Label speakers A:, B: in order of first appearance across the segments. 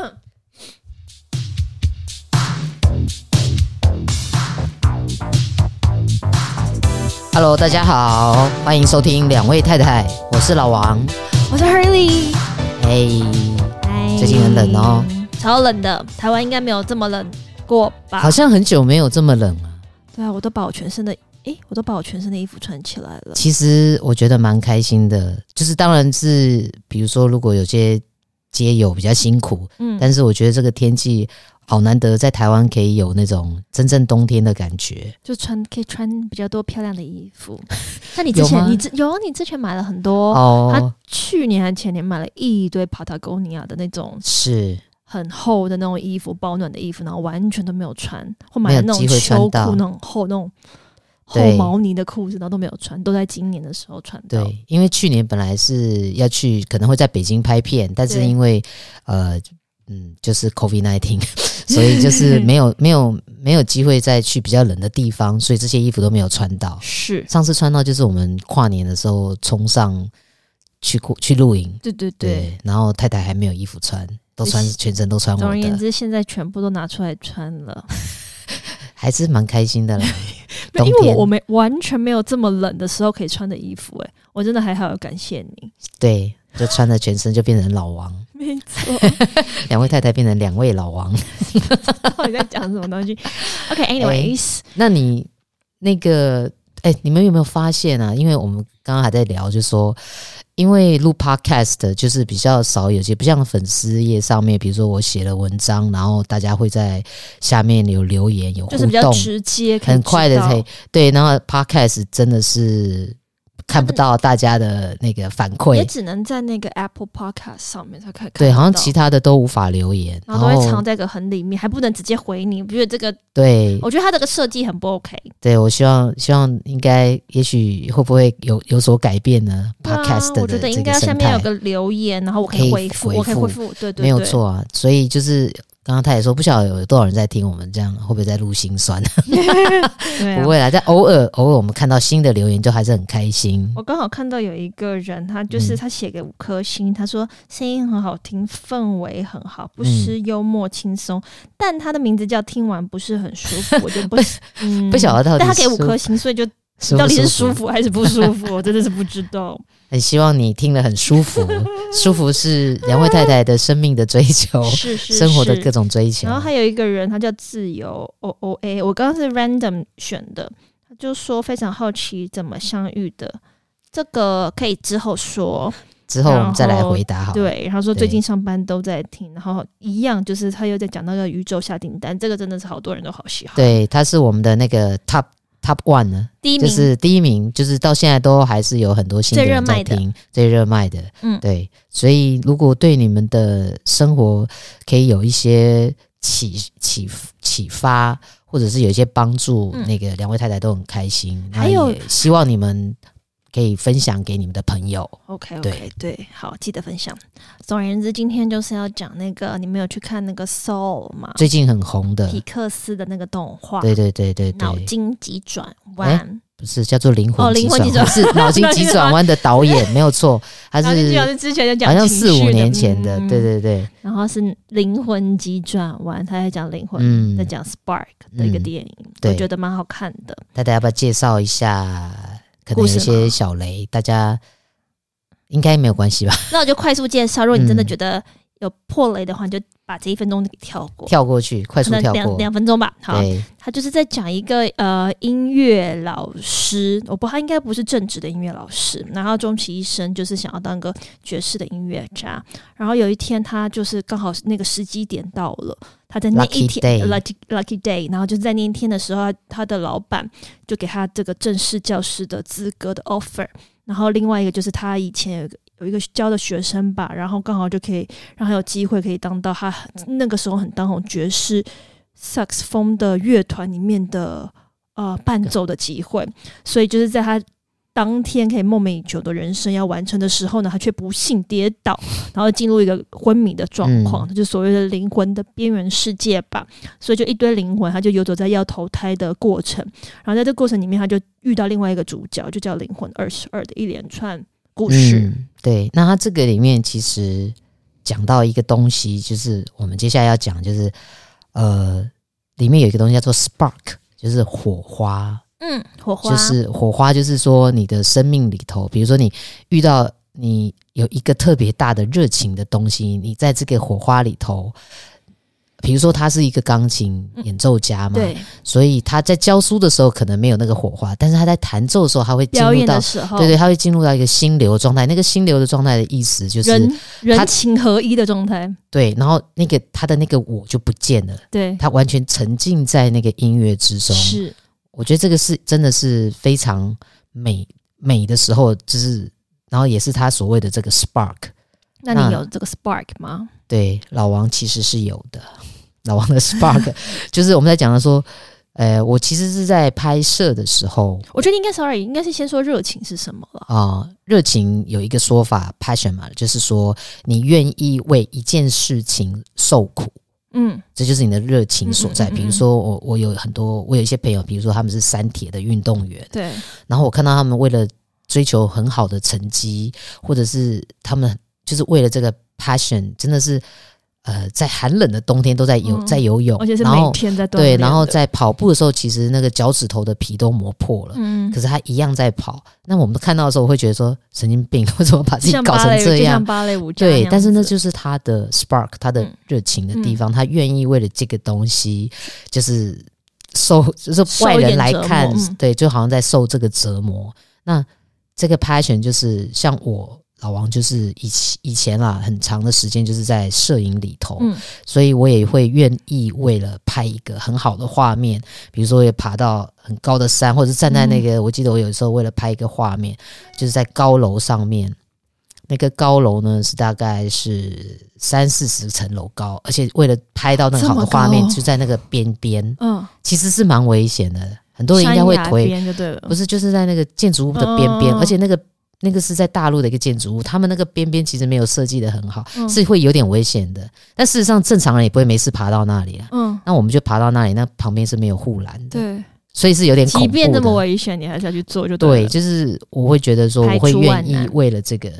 A: Hello，大家好，欢迎收听两位太太，我是老王，
B: 我是 Hurley。
A: 嘿，嗨，最近很冷哦，
B: 超冷的，台湾应该没有这么冷过吧？
A: 好像很久没有这么冷了。
B: 对啊，我都把我全身的，诶，我都把我全身的衣服穿起来了。
A: 其实我觉得蛮开心的，就是当然是，比如说如果有些街友比较辛苦，嗯，但是我觉得这个天气。好难得在台湾可以有那种真正冬天的感觉，
B: 就穿可以穿比较多漂亮的衣服。像你之前，你之有你之前买了很多哦，他去年还前年买了一堆 Patagonia 的那种是。很厚的那种衣服，保暖的衣服，然后完全都没有穿，或买了那种秋裤，那种厚那种厚毛呢的裤子，然后都没有穿，都在今年的时候穿。
A: 对，因为去年本来是要去，可能会在北京拍片，但是因为呃。嗯，就是 COVID nineteen，所以就是没有没有没有机会再去比较冷的地方，所以这些衣服都没有穿到。
B: 是
A: 上次穿到就是我们跨年的时候冲上去过去露营，
B: 对对对，对，
A: 然后太太还没有衣服穿，都穿全身都穿我的。
B: 总而言之，现在全部都拿出来穿了，
A: 还是蛮开心的啦。
B: 因为我我没完全没有这么冷的时候可以穿的衣服，哎，我真的还好要感谢你。
A: 对。就穿的全身就变成老王，
B: 没错，
A: 两位太太变成两位老王，
B: 到底在讲什么东西？OK，anyways，、okay,
A: 那你那个，哎、欸，你们有没有发现啊？因为我们刚刚还在聊，就是说，因为录 podcast 就是比较少，有些不像粉丝页上面，比如说我写了文章，然后大家会在下面有留言，有互动，
B: 就是比较直接，
A: 很快的可以对。然后 podcast 真的是。看不到大家的那个反馈，
B: 也只能在那个 Apple Podcast 上面才可以看。
A: 对，好像其他的都无法留言，
B: 然后都会藏在一个很里面，还不能直接回你。我觉得这个，
A: 对，
B: 我觉得它这个设计很不 OK。
A: 对，我希望希望应该，也许会不会有有所改变呢？Podcast 的，
B: 我觉得应该下面有个留言，然后我可以回复，我可以回复。对对，
A: 没有错啊。所以就是。刚刚他也说，不晓得有多少人在听我们这样，会不会在录心酸？不会啦，在偶尔偶尔我们看到新的留言，就还是很开心。
B: 我刚好看到有一个人，他就是他写给五颗星，嗯、他说声音很好听，氛围很好，不失幽默轻松、嗯。但他的名字叫听完不是很舒服，我就不
A: 嗯、不晓得到底。
B: 但他给五颗星，所以就到底是舒服还是不舒服？我真的是不知道。
A: 很希望你听了很舒服，舒服是两位太太的生命的追求，
B: 是是，是
A: 生活的各种追求。
B: 然后还有一个人，他叫自由 O O A，我刚刚是 random 选的，他就说非常好奇怎么相遇的，这个可以之后说，
A: 之后我们再来回答好。
B: 对，然后说最近上班都在听，然后一样就是他又在讲那个宇宙下订单，这个真的是好多人都好喜欢。
A: 对，他是我们的那个 top。Top one 呢？第一名就是第一名，就是到现在都还是有很多新的人在听，最热卖的，嗯，对。所以如果对你们的生活可以有一些启启启发，或者是有一些帮助，嗯，那个两位太太都很开心。还有，希望你们。可以分享给你们的朋友。
B: OK OK，对，对，好，记得分享。总而言之，今天就是要讲那个，你们有去看那个 Soul 吗？
A: 最近很红的
B: 皮克斯的那个动画。
A: 对对对对，对，
B: 脑筋急转弯、
A: 欸、不是叫做灵魂急转弯，哦、是脑筋急转弯的导演 没有错，他是
B: 之前就讲，
A: 好像四五年前的，对对对。
B: 然后是灵魂急转弯，他在讲灵魂，嗯、在讲 Spark 的一个电影，嗯、我觉得蛮好看的。
A: 大家要不要介绍一下？可能有一些小雷，大家应该没有关系吧？
B: 那我就快速介绍。如果你真的觉得有破雷的话，你就把这一分钟给跳过，
A: 跳过去，快速跳过
B: 两两分钟吧。好，他就是在讲一个呃音乐老师，我不，他应该不是正职的音乐老师，然后终其一生就是想要当个爵士的音乐家。然后有一天，他就是刚好那个时机点到了。他在那一天 lucky lucky day，然后就是在那一天的时候，他的老板就给他这个正式教师的资格的 offer。然后另外一个就是他以前有个有一个教的学生吧，然后刚好就可以让他有机会可以当到他那个时候很当红爵士萨克斯风的乐团里面的呃伴奏的机会。所以就是在他。当天可以梦寐以求的人生要完成的时候呢，他却不幸跌倒，然后进入一个昏迷的状况，嗯、就所谓的灵魂的边缘世界吧。所以就一堆灵魂，他就游走在要投胎的过程。然后在这个过程里面，他就遇到另外一个主角，就叫灵魂二十二的一连串故事。
A: 嗯、对，那它这个里面其实讲到一个东西，就是我们接下来要讲，就是呃，里面有一个东西叫做 spark，就是火花。
B: 嗯，火花
A: 就是火花，就是说你的生命里头，比如说你遇到你有一个特别大的热情的东西，你在这个火花里头。比如说，他是一个钢琴演奏家嘛，对，所以他在教书的时候可能没有那个火花，但是他在弹奏的时候，他会进入到，对对，他会进入到一个心流状态。那个心流的状态的意思就是
B: 人人情合一的状态，
A: 对。然后那个他的那个我就不见了，
B: 对，
A: 他完全沉浸在那个音乐之中。
B: 是，
A: 我觉得这个是真的是非常美美的时候，就是然后也是他所谓的这个 spark。
B: 那你有这个 spark 吗？
A: 对，老王其实是有的。老王的 spark 就是我们在讲的说，呃，我其实是在拍摄的时候，
B: 我觉得应该 sorry，应该是先说热情是什么了
A: 啊？热情有一个说法 passion 嘛，就是说你愿意为一件事情受苦，嗯，这就是你的热情所在。比如说我我有很多我有一些朋友，比如说他们是三铁的运动员，
B: 对，
A: 然后我看到他们为了追求很好的成绩，或者是他们就是为了这个 passion，真的是。呃，在寒冷的冬天都在游，在游泳，
B: 而且是每天在
A: 对，然后在跑步的时候，其实那个脚趾头的皮都磨破了，嗯，可是他一样在跑。那我们看到的时候，我会觉得说神经病，为什么把自己搞成这样？
B: 像芭蕾舞，
A: 对，但是那就是他的 spark，他的热情的地方，他愿意为了这个东西，就是受，就是外人来看，对，就好像在受这个折磨。那这个 passion 就是像我。老王就是以以前啦，很长的时间就是在摄影里头，嗯，所以我也会愿意为了拍一个很好的画面，比如说也爬到很高的山，或者是站在那个，嗯，我记得我有时候为了拍一个画面，就是在高楼上面，那个高楼呢是大概是三四十层楼高，而且为了拍到那个好的画面，就在那个边边，嗯，其实是蛮危险的，很多人应该会推，不是就是在那个建筑物的边边，而且那个。那个是在大陆的一个建筑物，他们那个边边其实没有设计的很好，嗯，是会有点危险的。但事实上，正常人也不会没事爬到那里啊。嗯，那我们就爬到那里，那旁边是没有护栏的，
B: 对，
A: 所以是有点恐怖。
B: 即便这么危险，你还是要去做，就
A: 对。对，就是我会觉得说，我会愿意为了这个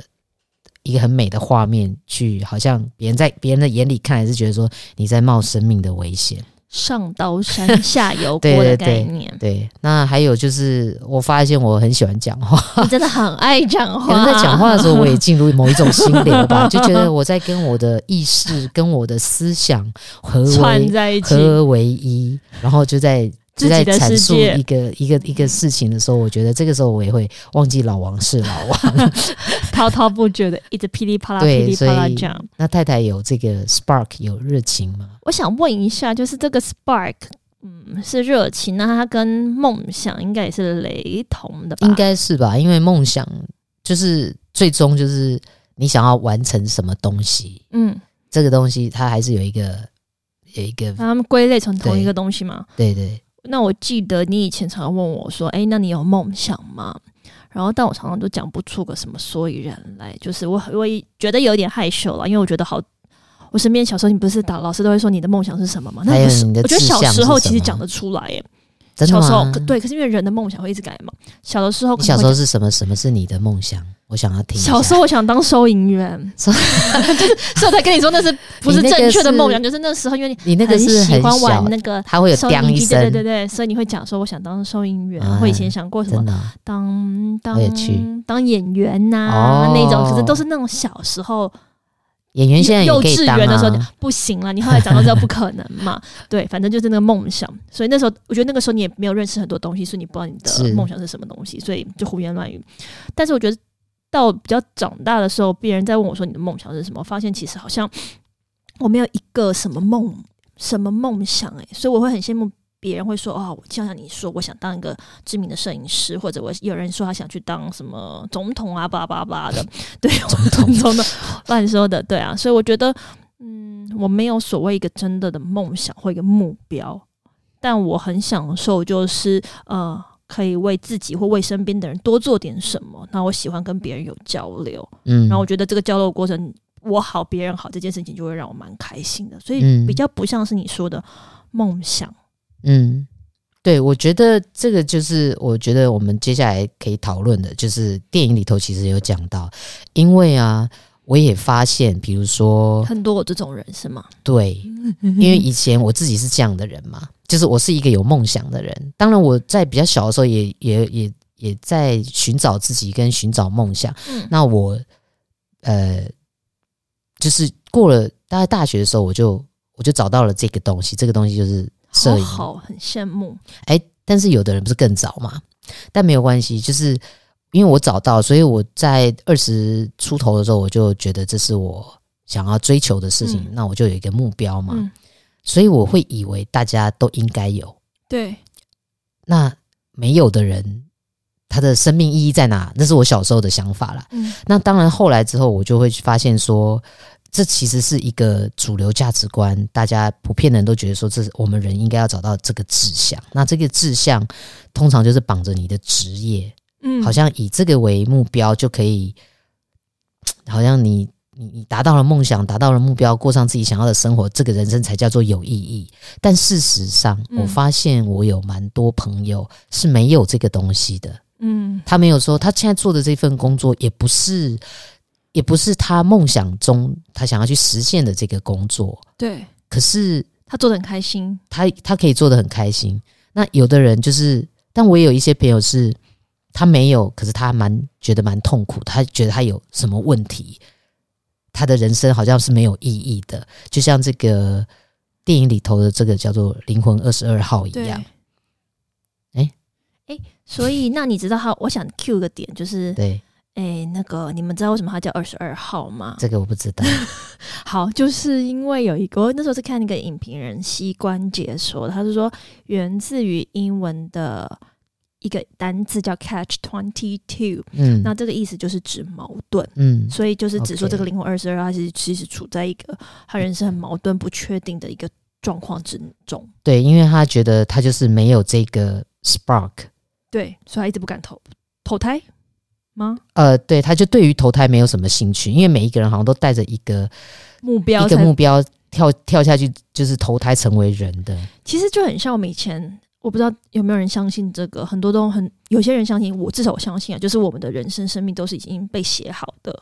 A: 一个很美的画面，去好像别人在别人的眼里看来是觉得说你在冒生命的危险。
B: 上刀山下油 锅的概念
A: 对，对，对，那还有就是，我发现我很喜欢讲话，
B: 你真的很爱讲话。
A: 可能在讲话的时候，我也进入某一种心流吧，就觉得我在跟我的意识、跟我的思想合为合为一，然后就在。就在阐述一个一个一个事情的时候，我觉得这个时候我也会忘记老王是老王，
B: 滔滔不绝的一直噼里啪啦噼里啪啦讲。
A: 那太太有这个 spark 有热情吗？
B: 我想问一下，就是这个 spark，嗯，是热情，那它跟梦想应该也是雷同的吧？
A: 应该是吧？因为梦想就是最终就是你想要完成什么东西，嗯，这个东西它还是有一个有一个，
B: 他们归类成同一个东西吗？
A: 对对。对
B: 那我记得你以前常常问我说：“哎，那你有梦想吗？”然后，但我常常都讲不出个什么所以然来，就是我我觉得有点害羞了，因为我觉得好，我身边小时候你不是打老师都会说你的梦想是什么吗？那也是，我觉得小时候其实讲得出来耶。小时候对，可是因为人的梦想会一直改嘛。小的时候，
A: 你小时候是什么？什么是你的梦想？我想要听。
B: 小时候我想当收银员，就是所以我才跟你说那是 不是正确的梦想？就是那时候因为你
A: 你那个是
B: 喜欢玩那个，
A: 他会有叮一声，
B: 对对对，所以你会讲说我想当收银员。我以前想过什么当当当演员呐那种，可是都是那种小时候。
A: 演员现在幼稚园的时候
B: 不行了，你后来长大之后不可能嘛？对，反正就是那个梦想。所以那时候，我觉得那个时候你也没有认识很多东西，所以你不知道你的梦想是什么东西，所以就胡言乱语。但是我觉得到比较长大的时候，别人在问我说你的梦想是什么，我发现其实好像我没有一个什么梦，什么梦想哎，所以我会很羡慕。别人会说：“哦，我就像你说，我想当一个知名的摄影师，或者我有人说他想去当什么总统啊，巴拉巴拉巴的，对，总统总统乱说的，对啊。所以我觉得，嗯，我没有所谓一个真的的梦想或一个目标，但我很享受，就是呃，可以为自己或为身边的人多做点什么。那我喜欢跟别人有交流，嗯，然后我觉得这个交流过程，我好，别人好，这件事情就会让我蛮开心的。所以比较不像是你说的梦想。”
A: 嗯，对，我觉得这个就是我觉得我们接下来可以讨论的，就是电影里头其实有讲到，因为啊，我也发现，比如说
B: 很多我这种人是吗？
A: 对，因为以前我自己是这样的人嘛，就是我是一个有梦想的人。当然，我在比较小的时候也也也也在寻找自己跟寻找梦想。嗯，那我呃，就是过了大概大学的时候，我就我就找到了这个东西，这个东西就是摄影，
B: 好，好，很羡慕。
A: 哎，但是有的人不是更早嘛？但没有关系，就是。因为我找到，所以我在二十出头的时候，我就觉得这是我想要追求的事情。嗯、那我就有一个目标嘛，嗯、所以我会以为大家都应该有。
B: 对，
A: 那没有的人，他的生命意义在哪？那是我小时候的想法啦。嗯、那当然后来之后，我就会发现说，这其实是一个主流价值观，大家普遍人都觉得说，这是我们人应该要找到这个志向。那这个志向通常就是绑着你的职业。嗯，好像以这个为目标就可以，好像你你你达到了梦想，达到了目标，过上自己想要的生活，这个人生才叫做有意义。但事实上，我发现我有蛮多朋友是没有这个东西的。嗯，他没有说他现在做的这份工作也不是，也不是他梦想中他想要去实现的这个工作。
B: 对，
A: 可是
B: 他做的很开心，
A: 他他可以做的很开心。那有的人就是，但我也有一些朋友是。他没有，可是他蛮觉得蛮痛苦。他觉得他有什么问题，他的人生好像是没有意义的，就像这个电影里头的这个叫做“灵魂二十二号”一样。哎
B: 哎，所以那你知道他？我想 Q 个点，就是
A: 对，
B: 哎，那个你们知道为什么他叫二十二号吗？
A: 这个我不知道。
B: 好，就是因为有一个，我那时候是看那个影评人膝关节说，他是说源自于英文的。一个单字叫 catch twenty two，嗯，那这个意思就是指矛盾，嗯，所以就是指说这个灵魂二十二，他其实其实处在一个他人生很矛盾、不确定的一个状况之中。
A: 对，因为他觉得他就是没有这个 spark，
B: 对，所以他一直不敢投投胎吗？
A: 呃，对，他就对于投胎没有什么兴趣，因为每一个人好像都带着一个
B: 目标，
A: 一个目标跳跳下去就是投胎成为人的。
B: 其实就很像我们以前。我不知道有没有人相信这个，很多都很有些人相信，我至少我相信啊，就是我们的人生生命都是已经被写好的。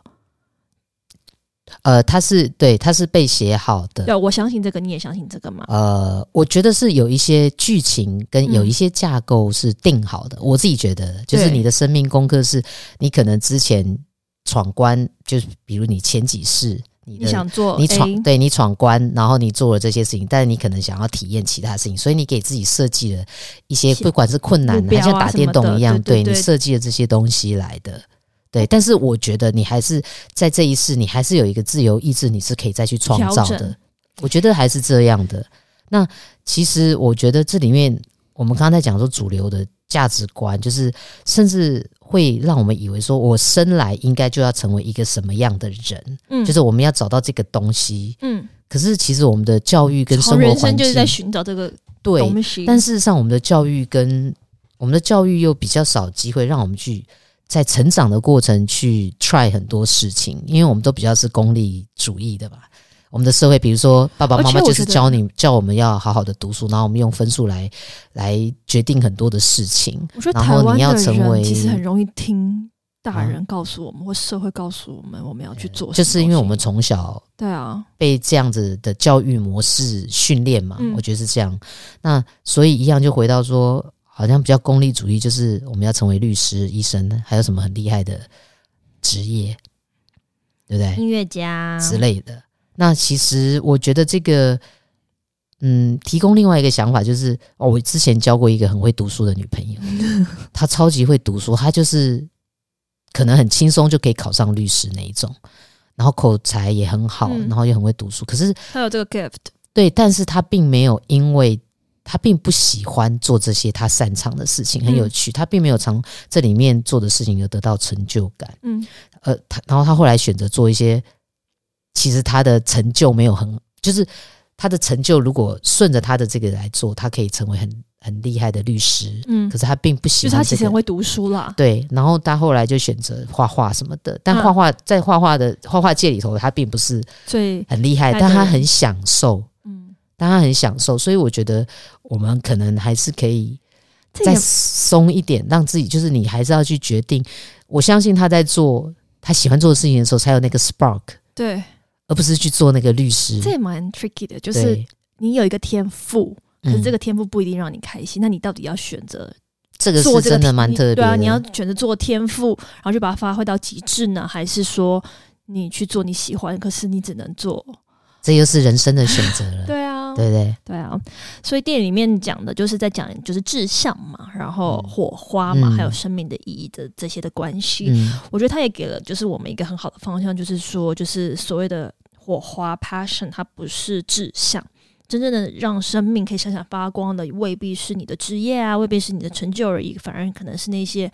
A: 呃，他是对，他是被写好的。
B: 对，我相信这个，你也相信这个吗？
A: 呃，我觉得是有一些剧情跟有一些架构是定好的。嗯、我自己觉得，就是你的生命功课是你可能之前闯关，就是比如你前几世。你，
B: 你想做，
A: 你闯，对你闯关，然后你做了这些事情，但是你可能想要体验其他事情，所以你给自己设计了一些，不管是困难还，像打电动一样，对你设计了这些东西来的，对。但是我觉得你还是在这一世，你还是有一个自由意志，你是可以再去创造的。我觉得还是这样的。那其实我觉得这里面，我们刚才讲说主流的价值观，就是甚至。会让我们以为说，我生来应该就要成为一个什么样的人？嗯，就是我们要找到这个东西。嗯，可是其实我们的教育跟生活环境，
B: 就是在寻找这个东西。
A: 对，但事实上，我们的教育跟我们的教育又比较少机会让我们去在成长的过程去 try 很多事情，因为我们都比较是功利主义的吧。我们的社会，比如说爸爸妈妈就是教你教我们要好好的读书，然后我们用分数来来决定很多的事情。
B: 我觉得台湾的人其实很容易听大人告诉我们，或社会告诉我们我们要去做，
A: 就是因为我们从小
B: 对啊
A: 被这样子的教育模式训练嘛。我觉得是这样。那所以一样就回到说，好像比较功利主义，就是我们要成为律师、医生，还有什么很厉害的职业，对不对？
B: 音乐家
A: 之类的。那其实我觉得这个，嗯，提供另外一个想法就是，哦，我之前交过一个很会读书的女朋友，她超级会读书，她就是可能很轻松就可以考上律师那一种，然后口才也很好，然后也很会读书。可是
B: 她有这个 gift，
A: 对，但是她并没有，因为她并不喜欢做这些他擅长的事情，很有趣，他并没有从这里面做的事情而得到成就感。嗯，呃，他然后他后来选择做一些。其实他的成就没有很，就是他的成就如果顺着他的这个来做，他可以成为很很厉害的律师。嗯，可是他并不喜欢、这个，
B: 就是他其实很会读书啦。
A: 对，然后他后来就选择画画什么的，但画画在画画的画画界里头，他并不是最很厉害，但他很享受。嗯，但他很享受，所以我觉得我们可能还是可以再松一点，让自己就是你还是要去决定。我相信他在做。他喜欢做的事情的时候，才有那个 spark。
B: 对，
A: 而不是去做那个律师。
B: 这也蛮 tricky 的，就是你有一个天赋，可是这个天赋不一定让你开心。嗯、那你到底要选择
A: 这个是真的蛮特别的。
B: 对啊，你要选择做天赋，然后就把它发挥到极致呢，还是说你去做你喜欢，可是你只能做？
A: 这又是人生的选择了。
B: 对啊，
A: 对对
B: 对啊，所以电影里面讲的就是在讲就是志向嘛，然后火花嘛，嗯、还有生命的意义的这些的关系。嗯、我觉得他也给了就是我们一个很好的方向，就是说就是所谓的火花 passion，它不是志向，真正的让生命可以闪闪发光的，未必是你的职业啊，未必是你的成就而已，反而可能是那些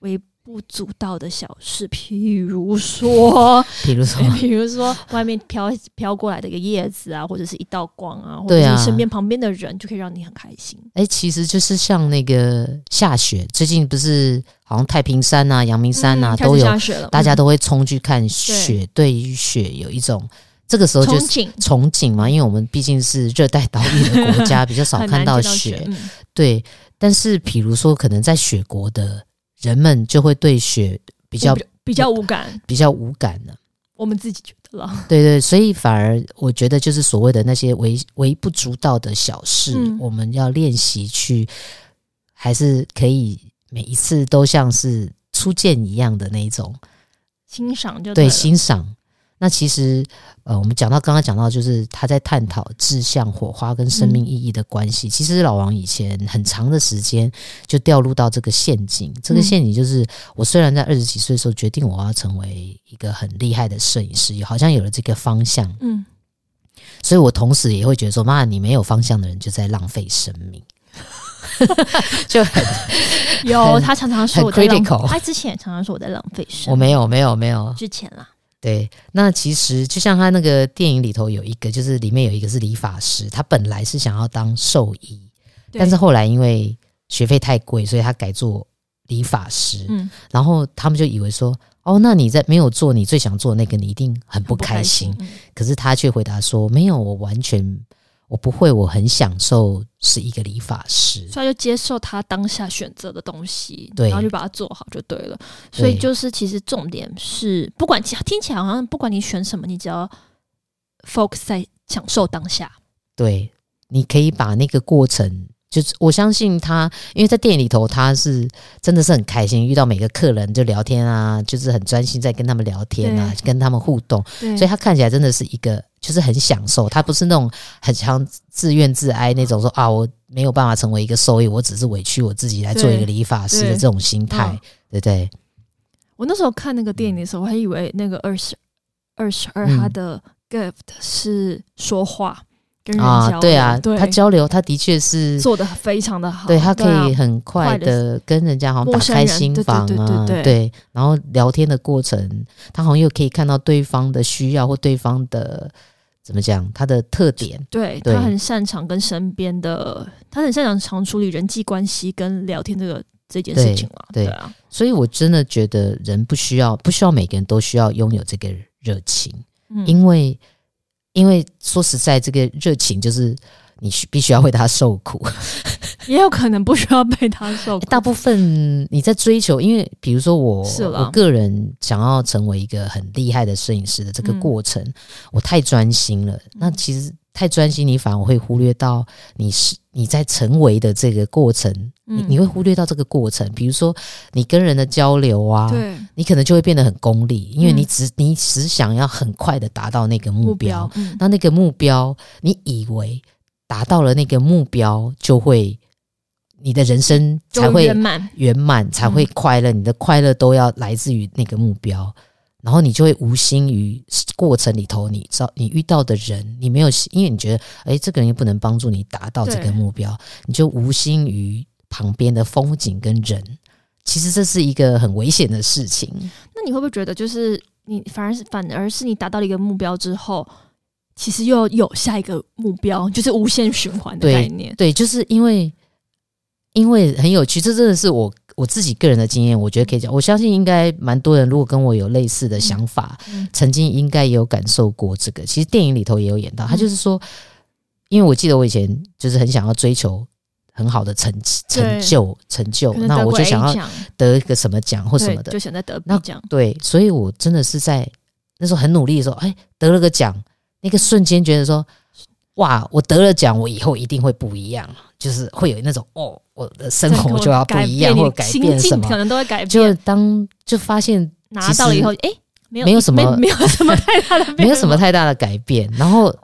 B: 微。不足道的小事，譬如说，
A: 比如说，
B: 比如说，外面飘飘过来的一个叶子啊，或者是一道光啊，或者是你身边旁边的人，就可以让你很开心。
A: 哎、欸，其实就是像那个下雪，最近不是好像太平山啊、阳明山啊、嗯、都有下雪了，大家都会冲去看雪。嗯、对于雪有一种这个时候就是憧憬嘛，因为我们毕竟是热带岛屿的国家，比较少看到雪。雪嗯、对，但是比如说，可能在雪国的。人们就会对雪比较
B: 比较无感，
A: 比较无感了。
B: 我们自己觉得了，
A: 对对，所以反而我觉得就是所谓的那些微微不足道的小事，嗯、我们要练习去，还是可以每一次都像是初见一样的那一种。
B: 欣赏，就
A: 对欣赏。那其实，呃，我们讲到刚刚讲到，就是他在探讨志向、火花跟生命意义的关系。嗯、其实老王以前很长的时间就掉入到这个陷阱。这个陷阱就是，我虽然在二十几岁的时候决定我要成为一个很厉害的摄影师，好像有了这个方向，嗯，所以我同时也会觉得说，妈，你没有方向的人就在浪费生命，就很
B: 有
A: 很
B: 他常常说我在浪费，他之前也常常说我在浪费生命，
A: 我没有，没有，没有，
B: 之前啦。
A: 对，那其实就像他那个电影里头有一个，就是里面有一个是理发师，他本来是想要当兽医，但是后来因为学费太贵，所以他改做理发师。嗯，然后他们就以为说，哦，那你在没有做你最想做那个，你一定很不开心。开心，可是他却回答说，没有，我完全。我不会，我很享受是一个理发师，
B: 所以就接受他当下选择的东西，
A: 对，
B: 然后就把它做好就对了。所以就是其实重点是，不管听起来好像不管你选什么，你只要 focus 在享受当下。
A: 对，你可以把那个过程。就是我相信他，因为在电影里头，他是真的是很开心，遇到每个客人就聊天啊，就是很专心在跟他们聊天啊，跟他们互动，所以他看起来真的是一个就是很享受。他不是那种很强自怨自哀那种说啊，我没有办法成为一个兽医，我只是委屈我自己来做一个理发师的这种心态，对，对？
B: 我那时候看那个电影的时候，我还以为那个二十二十二他的 gift 是说话。
A: 啊，对啊，对他交流，他的确是
B: 做的非常的好。
A: 对，他可以很快的跟人家好像打开心房啊，对，然后聊天的过程，他好像又可以看到对方的需要或对方的怎么讲，他的特点。
B: 对，对他很擅长跟身边的，他很擅长常处理人际关系跟聊天这个这件事情嘛。
A: 对，对啊，所以我真的觉得人不需要，不需要每个人都需要拥有这个热情，嗯，因为。因为说实在，这个热情就是你必须要为他受苦，
B: 也有可能不需要被他受苦。
A: 大部分你在追求，因为比如说我，我个人想要成为一个很厉害的摄影师的这个过程，嗯、我太专心了。那其实。太专心，你反而会忽略到你是你在成为的这个过程，你你会忽略到这个过程。比如说你跟人的交流啊，你可能就会变得很功利，因为你只你只想要很快的达到那个目标。那那个目标，你以为达到了那个目标，就会你的人生才会圆满，圆满才会快乐。你的快乐都要来自于那个目标。然后你就会无心于过程里头，你知道你遇到的人，你没有，因为你觉得，哎，这个人又不能帮助你达到这个目标，你就无心于旁边的风景跟人。其实这是一个很危险的事情。
B: 那你会不会觉得，就是你反而是反而是你达到了一个目标之后，其实又有下一个目标，就是无限循环的概念？
A: 对，对，就是因为因为很有趣，这真的是我。我自己个人的经验，我觉得可以讲。我相信应该蛮多人，如果跟我有类似的想法，曾经应该也有感受过这个。其实电影里头也有演到，他就是说，因为我记得我以前就是很想要追求很好的成成就成就，那我就想要得一个什么奖或什么的，
B: 就想在得
A: 那奖。对，所以我真的是在那时候很努力的时候，哎，得了个奖，那个瞬间觉得说，哇，我得了奖，我以后一定会不一样，就是会有那种哦，我的生活就要不一样，或改变什么，
B: 可能都会改变。
A: 就当就发现
B: 拿到了以后，哎，没有
A: 没有什么
B: 没有什么太大的
A: 没有什么太大的改变，然后。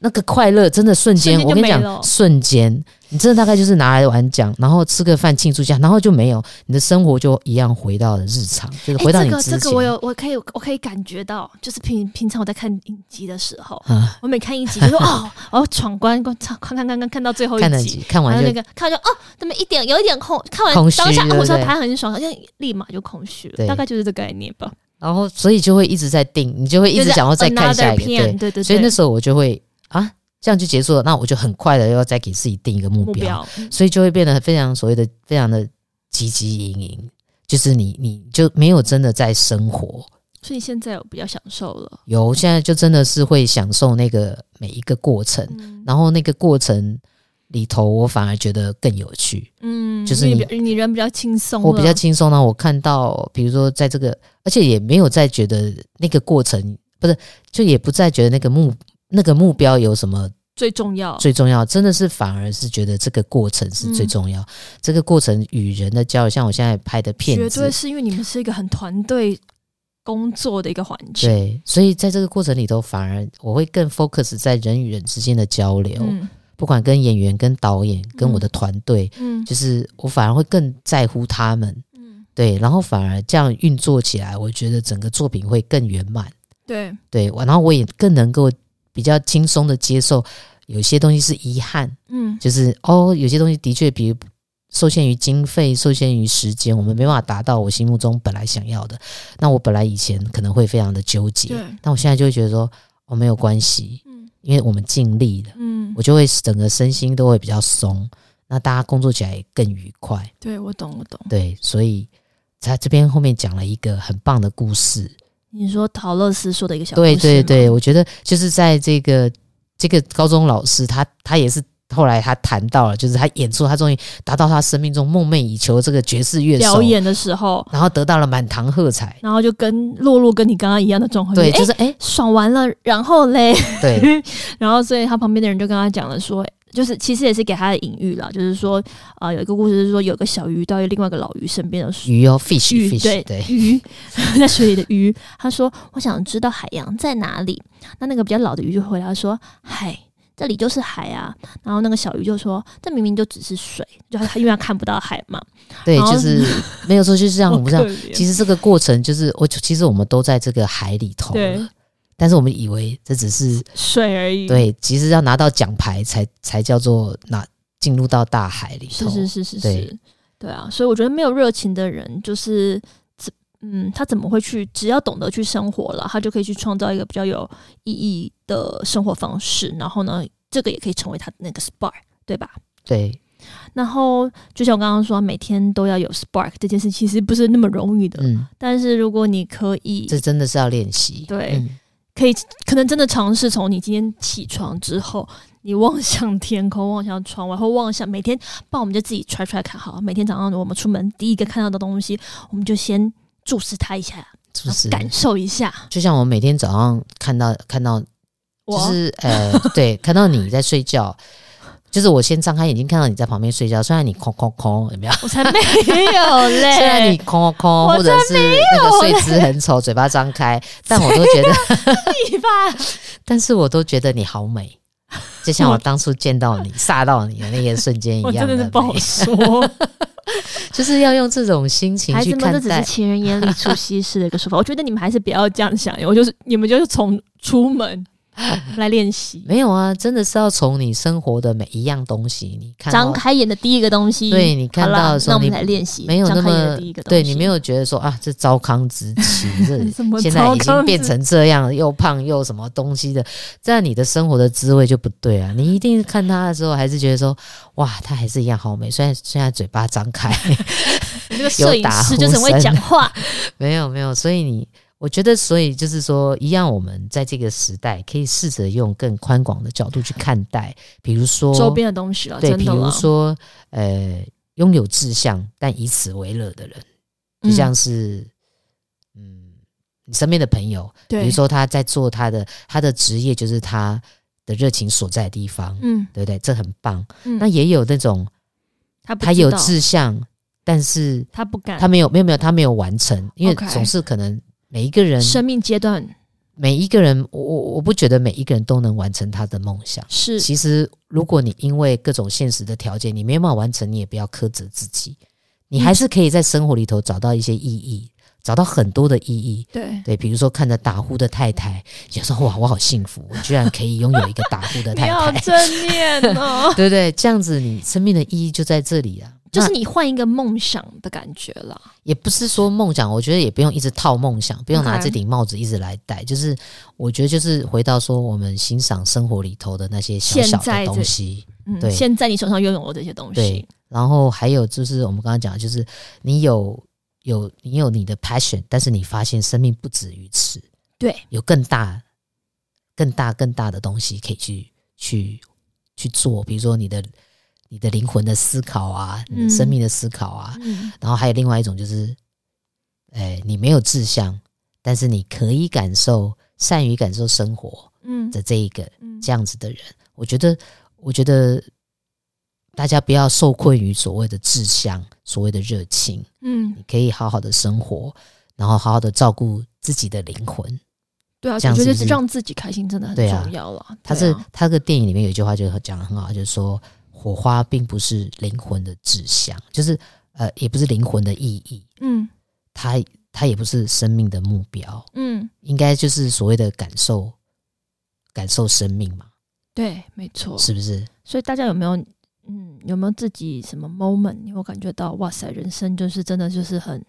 A: 那个快乐真的瞬间，我跟你讲，瞬间，你真的大概就是拿来玩奖，然后吃个饭庆祝一下，然后就没有，你的生活就一样回到了日常，就是回到你之前。
B: 这个这个我有，我可以我可以感觉到，就是平平常我在看影集的时候，啊、我每看一集就说哦，我 闯关，我看看看看看到最后一集，
A: 集看完就那个
B: 看完就哦，怎么一点有一点空，看完当下我说他很爽，好像立马就空虚了，大概就是这个概念吧。
A: 然后所以就会一直在定，你就会一直想要再看下一个，对对对，所以那时候我就会啊。这样就结束了，那我就很快的要再给自己定一个目标，目标嗯、所以就会变得非常所谓的非常的汲汲营营，就是你你就没有真的在生活。
B: 所以现在我比较享受了，
A: 有现在就真的是会享受那个每一个过程，嗯、然后那个过程里头我反而觉得更有趣，嗯，就是你
B: 你人比较轻松，
A: 我比较轻松呢。我看到比如说在这个，而且也没有再觉得那个过程不是，就也不再觉得那个目那个目标有什么。
B: 最重要，
A: 最重要，真的是反而是觉得这个过程是最重要。嗯、这个过程与人的交流，像我现在拍的片子，
B: 绝对是因为你们是一个很团队工作的一个环境。
A: 对，所以在这个过程里头，反而我会更 focus 在人与人之间的交流，嗯、不管跟演员、跟导演、跟我的团队，嗯，就是我反而会更在乎他们，嗯，对，然后反而这样运作起来，我觉得整个作品会更圆满。
B: 对，
A: 对，然后我也更能够。比较轻松的接受，有些东西是遗憾，嗯，就是哦，有些东西的确，比如受限于经费、受限于时间，我们没办法达到我心目中本来想要的。那我本来以前可能会非常的纠结，对，但我现在就会觉得说，哦，没有关系，嗯，因为我们尽力了，嗯，我就会整个身心都会比较松，那大家工作起来也更愉快。
B: 对，我懂，我懂。
A: 对，所以在这边后面讲了一个很棒的故事。
B: 你说陶乐斯说的一个小故
A: 事，对对对，我觉得就是在这个这个高中老师，他他也是后来他谈到了，就是他演出，他终于达到他生命中梦寐以求这个爵士乐手
B: 表演的时候，
A: 然后得到了满堂喝彩，
B: 然后就跟洛洛跟你刚刚一样的状况，
A: 对，就是哎、欸、
B: 爽完了，然后嘞，
A: 对，
B: 然后所以他旁边的人就跟他讲了说。就是其实也是给他的隐喻了，就是说啊、呃，有一个故事是说，有个小鱼到另外一个老鱼身边的
A: 鱼哦，fish 鱼 fish
B: 对对鱼在水里的鱼，他说我想知道海洋在哪里。那那个比较老的鱼就回答说海这里就是海啊。然后那个小鱼就说这明明就只是水，就他因为他看不到海嘛。
A: 对，就是 没有说就是这样，不像其实这个过程就是我其实我们都在这个海里头。对。但是我们以为这只是
B: 水而已，
A: 对，其实要拿到奖牌才才叫做拿进入到大海里头。
B: 是是是是是，对，对啊，所以我觉得没有热情的人，就是嗯，他怎么会去？只要懂得去生活了，他就可以去创造一个比较有意义的生活方式。然后呢，这个也可以成为他的那个 spark，对吧？
A: 对。
B: 然后就像我刚刚说，每天都要有 spark 这件事，其实不是那么容易的。嗯。但是如果你可以，
A: 这真的是要练习。
B: 对。嗯可以，可能真的尝试从你今天起床之后，你望向天空，望向窗外，或望向每天，不然我们就自己揣揣看好。每天早上我们出门第一个看到的东西，我们就先注视它一下，注视感受一下。
A: 就像我们每天早上看到看到，就是呃，对，看到你在睡觉。就是我先张开眼睛看到你在旁边睡觉，虽然你空空空，有没有？
B: 我才没有嘞！
A: 虽然你空空空，或者是那个睡姿很丑，嘴巴张开，但我都觉得。但是我都觉得你好美，就像我当初见到你、吓到你的那个瞬间一样的。
B: 我真的是不好说，
A: 就是要用这种心情去看待。
B: 孩子们，这只是情人眼里出西施的一个说法。我觉得你们还是不要这样想，我就是你们就是从出门。来练习
A: 没有啊？真的是要从你生活的每一样东西，你看
B: 张开眼的第一个东西，
A: 对你看到的时候，那
B: 我们来练习。
A: 没有那么对你没有觉得说啊，这糟糠之妻，这现在已经变成这样，又胖又什么东西的，这样你的生活的滋味就不对啊！你一定看他的时候，还是觉得说哇，他还是一样好美，虽然现在嘴巴张开，
B: 这个摄影师就是很会讲话，
A: 没有没有，所以你。我觉得，所以就是说，一样，我们在这个时代可以试着用更宽广的角度去看待，比如说
B: 周边的东西了。
A: 对，比如说，呃，拥有志向但以此为乐的人，就像是，嗯，嗯，你身边的朋友，比如说他在做他的他的职业，就是他的热情所在的地方，嗯，对不对？这很棒。嗯，那也有那种他他有志向，但是
B: 他不敢，
A: 他没有没有没有他没有完成，因为总是可能。每一个人
B: 生命阶段，
A: 每一个人，我我我不觉得每一个人都能完成他的梦想。
B: 是，
A: 其实如果你因为各种现实的条件，你没办法完成，你也不要苛责自己，你还是可以在生活里头找到一些意义，找到很多的意义。
B: 对对，
A: 比如说看着打呼的太太，就说哇，我好幸福，我居然可以拥有一个打呼的太太，
B: 好正面哦，
A: 对不对？这样子，你生命的意义就在这里啊。
B: 就是你换一个梦想的感觉了，
A: 也不是说梦想，我觉得也不用一直套梦想，不用拿这顶帽子一直来戴。就是我觉得，就是回到说，我们欣赏生活里头的那些小小的东西。
B: 嗯，
A: 对，
B: 现在你手上拥有的这些东西。
A: 对，然后还有就是我们刚刚讲的，就是你有有你有你的 passion，但是你发现生命不止于此，
B: 对，
A: 有更大、更大、更大的东西可以去去去做，比如说你的。你的灵魂的思考啊，生命的思考啊，嗯，然后还有另外一种就是，哎，你没有志向，但是你可以感受，善于感受生活，嗯。的这一个这样子的人，我觉得，我觉得大家不要受困于所谓的志向，所谓的热情，嗯，你可以好好的生活，然后好好的照顾自己的灵魂，
B: 对啊，我觉得让自己开心真的很重要了。
A: 他是他这个电影里面有一句话就讲的很好，就是说。火花并不是灵魂的志向，就是呃，也不是灵魂的意义，嗯，它它也不是生命的目标，嗯，应该就是所谓的感受，感受生命嘛，
B: 对，没错，
A: 是不是？
B: 所以大家有没有，嗯，有没有自己什么 moment，你会感觉到哇塞，人生就是真的就是很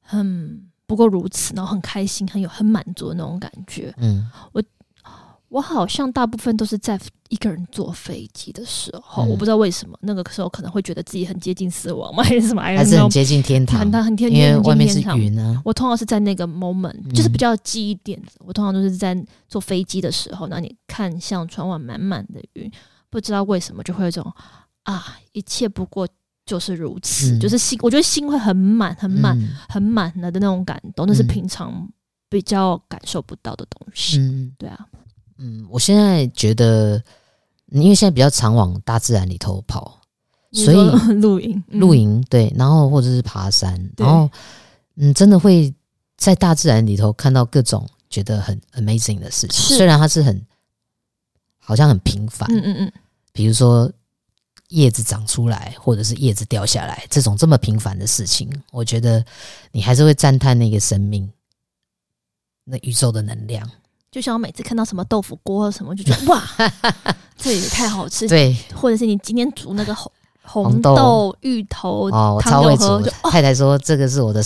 B: 很不过如此，然后很开心，很有很满足的那种感觉，嗯，我。我好像大部分都是在一个人坐飞机的时候，嗯、我不知道为什么那个时候可能会觉得自己很接近死亡吗？还是什么？
A: 还是很接近天堂？很很天，因为外面是云呢、啊。
B: 我通常是在那个 moment，、嗯、就是比较记忆点。我通常都是在坐飞机的时候，那你看向窗外满满的云，不知道为什么就会有一种啊，一切不过就是如此，嗯、就是心，我觉得心会很满、很满、嗯、很满了的那种感动，那是平常比较感受不到的东西。嗯，对啊。
A: 嗯，我现在觉得，因为现在比较常往大自然里头跑，所以
B: 露营、
A: 露营对，然后或者是爬山，然后嗯，真的会在大自然里头看到各种觉得很 amazing 的事情。虽然它是很好像很平凡，嗯嗯嗯，比如说叶子长出来，或者是叶子掉下来，这种这么平凡的事情，我觉得你还是会赞叹那个生命，那宇宙的能量。
B: 就像我每次看到什么豆腐锅或什么，就觉得 哇，这也太好吃。
A: 对，
B: 或者是你今天煮那个红红豆芋头
A: 哦，我超会煮。太太说这个是我的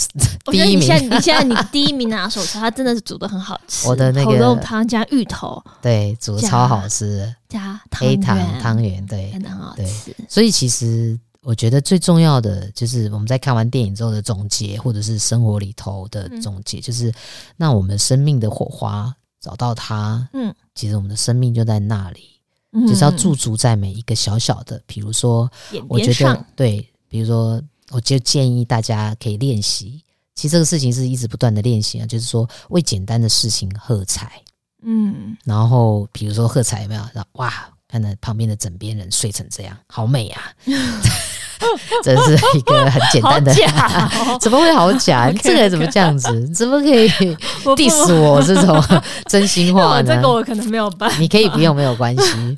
A: 第一名。
B: 你现在你现在你第一名拿手菜，它真的是煮的很好吃。
A: 我的那个
B: 红豆汤加芋头，
A: 对，煮的超好吃。
B: 加
A: 黑糖汤圆，对，
B: 真的很好吃。
A: 所以其实我觉得最重要的就是我们在看完电影之后的总结，或者是生活里头的总结，就是那我们生命的火花。找到它，嗯，其实我们的生命就在那里，嗯，就是要驻足在每一个小小的，比如说，我觉得对，比如说，我就建议大家可以练习。其实这个事情是一直不断的练习啊，就是说为简单的事情喝彩，嗯，然后比如说喝彩有没有？哇，看到旁边的枕边人睡成这样，好美啊！这是一个很简单的，
B: 哦、
A: 怎么会好假？okay, 这个人怎么这样子？怎么可以 diss 我这种真心话呢？
B: 这个我可能没有办法。
A: 你可以不用，没有关系。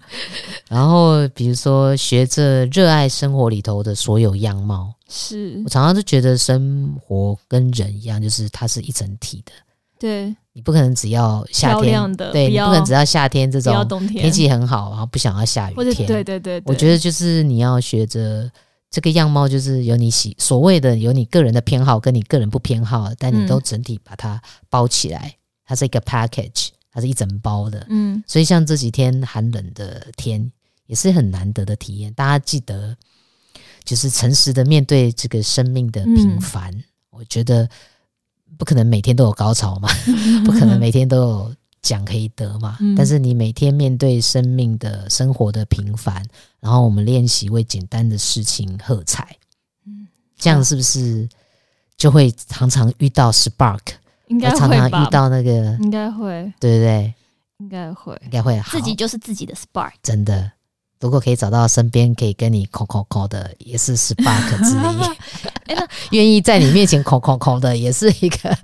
A: 然后比如说，学着热爱生活里头的所有样貌。
B: 是
A: 我常常都觉得生活跟人一样，就是它是一整体的。
B: 对，
A: 你不可能只要夏天，对，你不可能只要夏天这种天气很好，然后不想要下雨天。
B: 对对对，
A: 我觉得就是你要学着。这个样貌就是有你喜所谓的有你个人的偏好跟你个人不偏好，但你都整体把它包起来，嗯、它是一个 package，它是一整包的。嗯，所以像这几天寒冷的天也是很难得的体验。大家记得，就是诚实的面对这个生命的平凡。嗯、我觉得不可能每天都有高潮嘛，不可能每天都有奖可以得嘛。嗯、但是你每天面对生命的生活的平凡，然后我们练习为简单的事情喝彩，嗯，这样是不是就会常常遇到 spark？
B: 应该会
A: 常常遇到那个，
B: 应该会，
A: 对不对？
B: 应该会，
A: 应该会，
B: 自己就是自己的 spark，
A: 真的。如果可以找到身边可以跟你 call call call 的，也是 spark 之一。愿意在你面前 call call call 的，也是一个，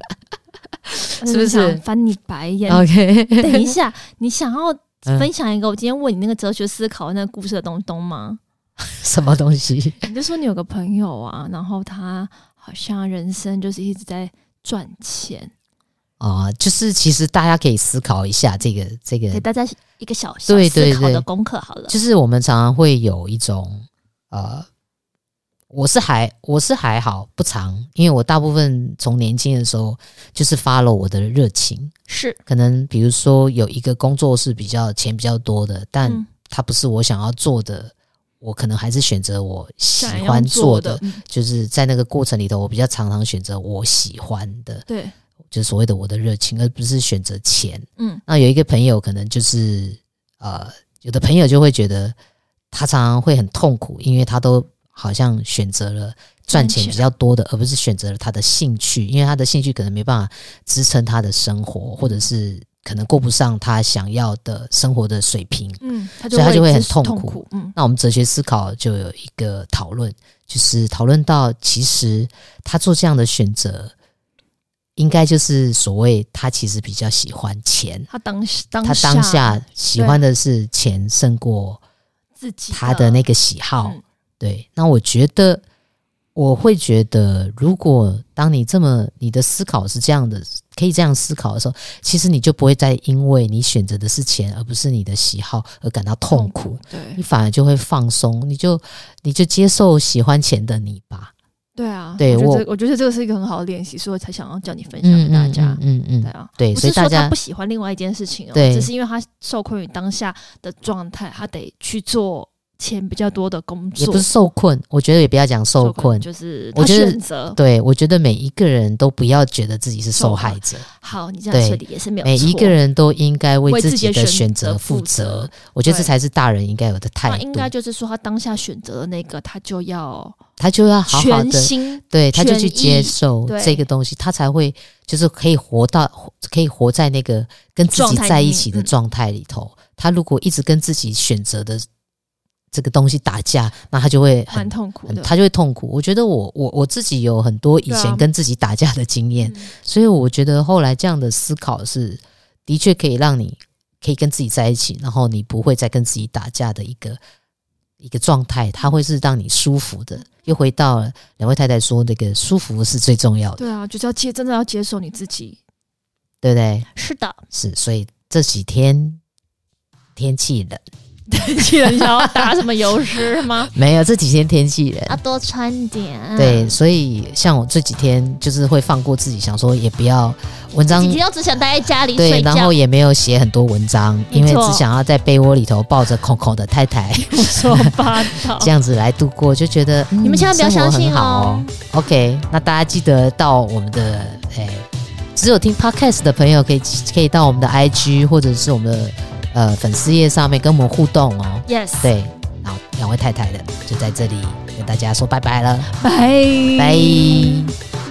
A: 是不是？
B: 翻你白眼。
A: OK，
B: 等一下，你想要分享一个我今天问你那个哲学思考那个故事的东东吗？
A: 什么东西？
B: 你就说你有个朋友啊，然后他好像人生就是一直在赚钱。
A: 啊、呃，就是其实大家可以思考一下这个这个，
B: 给大家一个小小思考的功课好了。
A: 就是我们常常会有一种呃，我是还我是还好不长，因为我大部分从年轻的时候就是 follow 我的热情，
B: 是。
A: 可能比如说有一个工作是比较钱比较多的，但它不是我想要做的，嗯、我可能还是选择我喜欢做的，做的就是在那个过程里头，我比较常常选择我喜欢的，
B: 对。
A: 就是所谓的我的热情，而不是选择钱。
B: 嗯，
A: 那有一个朋友可能就是呃，有的朋友就会觉得他常常会很痛苦，因为他都好像选择了赚钱比较多的，而不是选择了他的兴趣，因为他的兴趣可能没办法支撑他的生活，或者是可能过不上他想要的生活的水平。
B: 嗯，
A: 所以他就会很痛苦。
B: 痛苦。嗯，
A: 那我们哲学思考就有一个讨论，就是讨论到其实他做这样的选择。应该就是所谓他其实比较喜欢钱，
B: 他当当
A: 他当下喜欢的是钱胜过
B: 自己
A: 他的那个喜好。对，那我觉得我会觉得，如果当你这么你的思考是这样的，可以这样思考的时候，其实你就不会再因为你选择的是钱而不是你的喜好而感到痛苦。
B: 痛苦，对，
A: 你反而就会放松，你就你就接受喜欢钱的你吧。
B: 对啊，
A: 对我，
B: 我觉得这个是一个很好的练习，所以我才想要叫你分享给大家。
A: 嗯嗯，嗯，嗯，
B: 对啊，
A: 对，
B: 所以大他不喜欢另外一件事情哦，只是因为他受困于当下的状态，他得去做钱比较多的工作。
A: 也不是受困，我觉得也不要讲受困，
B: 就是他选择。
A: 对，我觉得每一个人都不要觉得自己是受害者。
B: 好，你这样处理也是没有错。
A: 每一个人都应该为自己的选择负责。我觉得这才是大人应该有的态度。
B: 应该就是说，他当下选择的那个，他就要。
A: 他就要好好的，对，他就去接受这个东西，他才会就是可以活到，可以活在那个跟自己在一起的状态里头。他如果一直跟自己选择的这个东西打架，那他就会很
B: 痛苦，
A: 他就会痛苦。我觉得我我我自己有很多以前跟自己打架的经验，所以我觉得后来这样的思考是的确可以让你可以跟自己在一起，然后你不会再跟自己打架的一个。一个状态，它会是让你舒服的。又回到了两位太太说那个舒服是最重要的。
B: 对啊，就是要接，真的要接受你自己，
A: 对不对？
B: 是的，
A: 是。所以这几天天气冷。
B: 天气冷，想要打什么油诗吗？
A: 没有，这几天天气冷，
B: 要多穿点。
A: 对，所以像我这几天就是会放过自己，想说也不要文章，
B: 几天只想待在家
A: 里对，然后也没有写很多文章，因为只想要在被窝里头抱着空空的太太
B: 胡说八道，
A: 这样子来度过，就觉得、嗯、
B: 你们千万不要相信哦。
A: OK，那大家记得到我们的哎，只有听 Podcast 的朋友可以可以到我们的 IG 或者是我们的。呃，粉丝页上面跟我们互动哦。
B: Yes，
A: 对，然后两位太太的就在这里跟大家说拜拜了，
B: 拜
A: 拜。